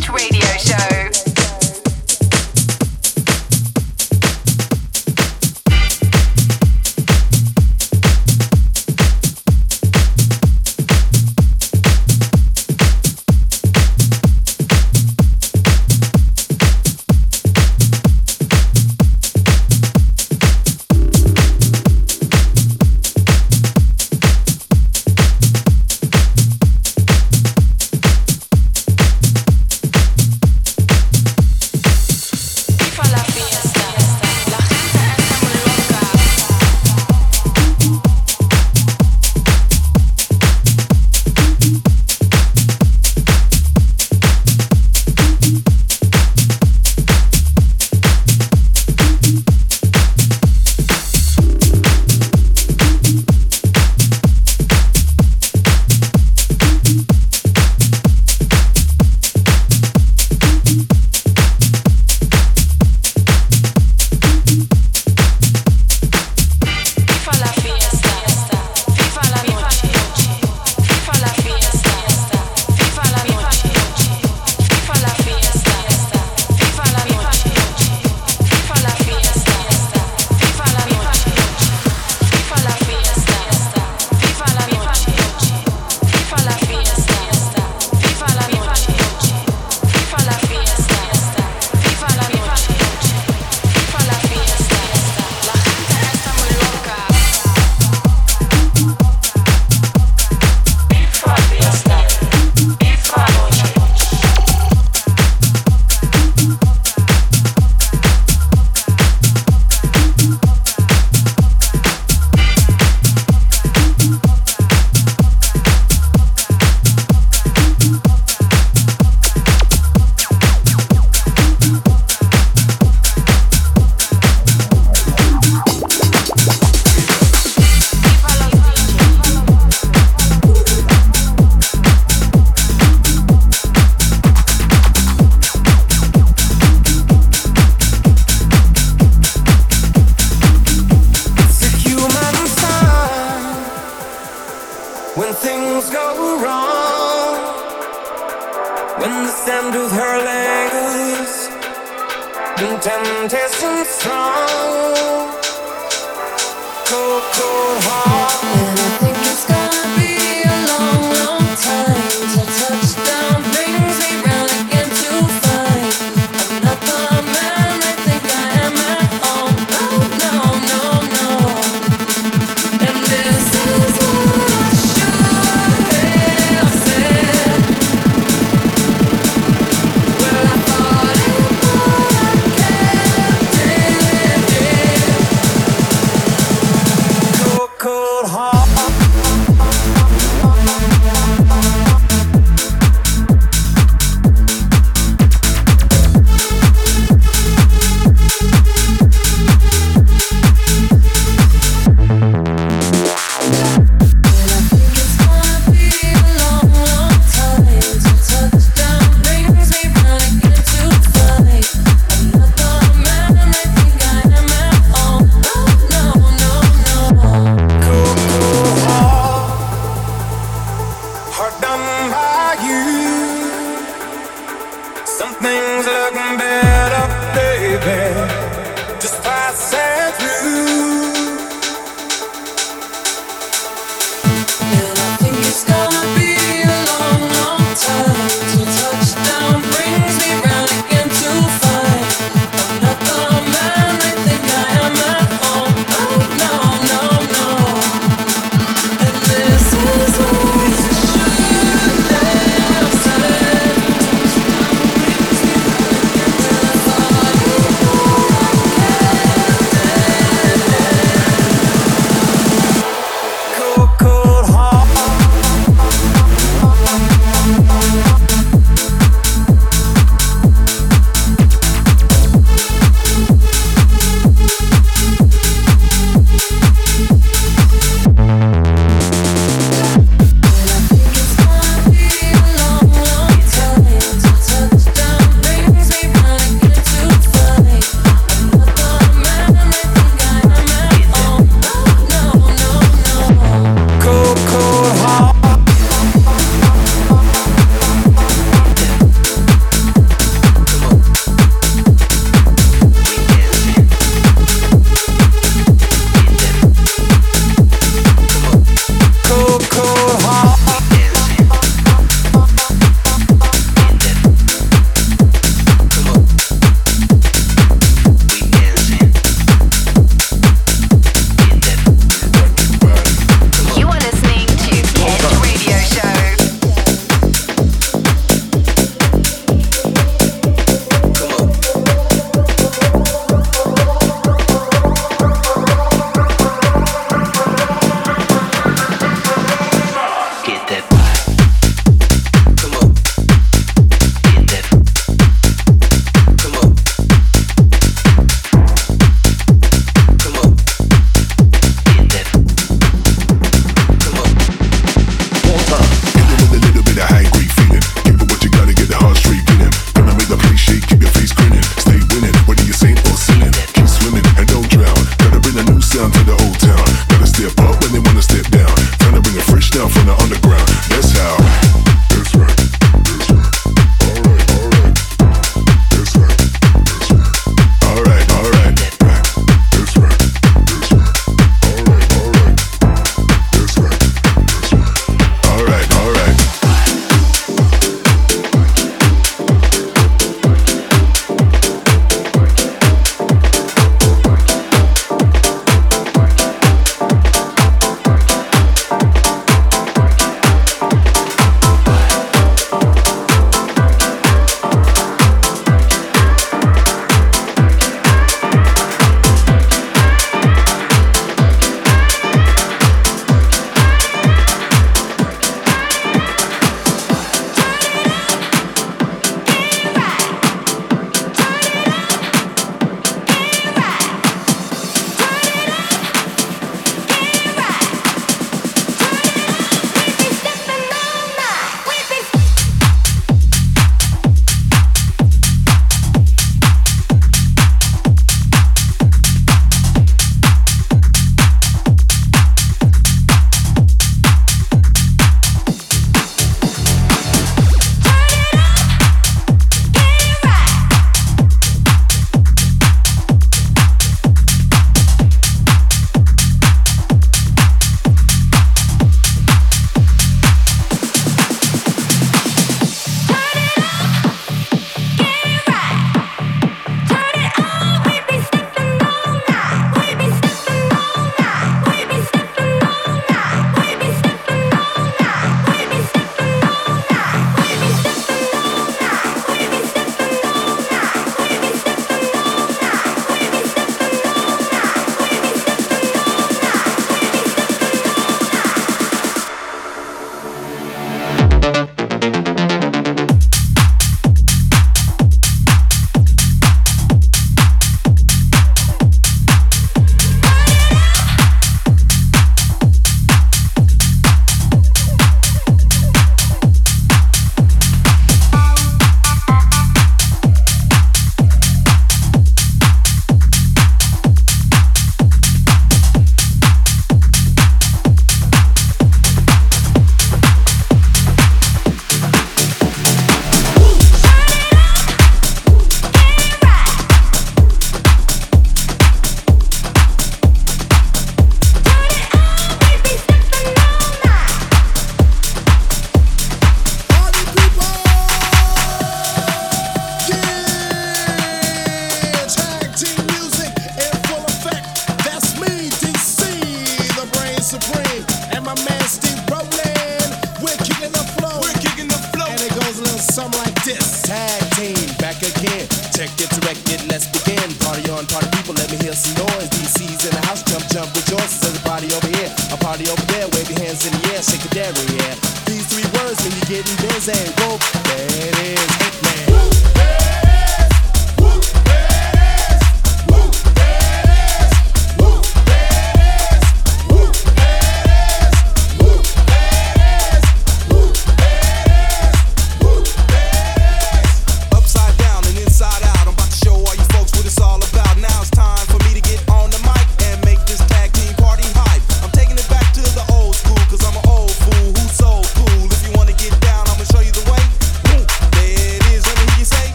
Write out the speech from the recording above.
Radio Show.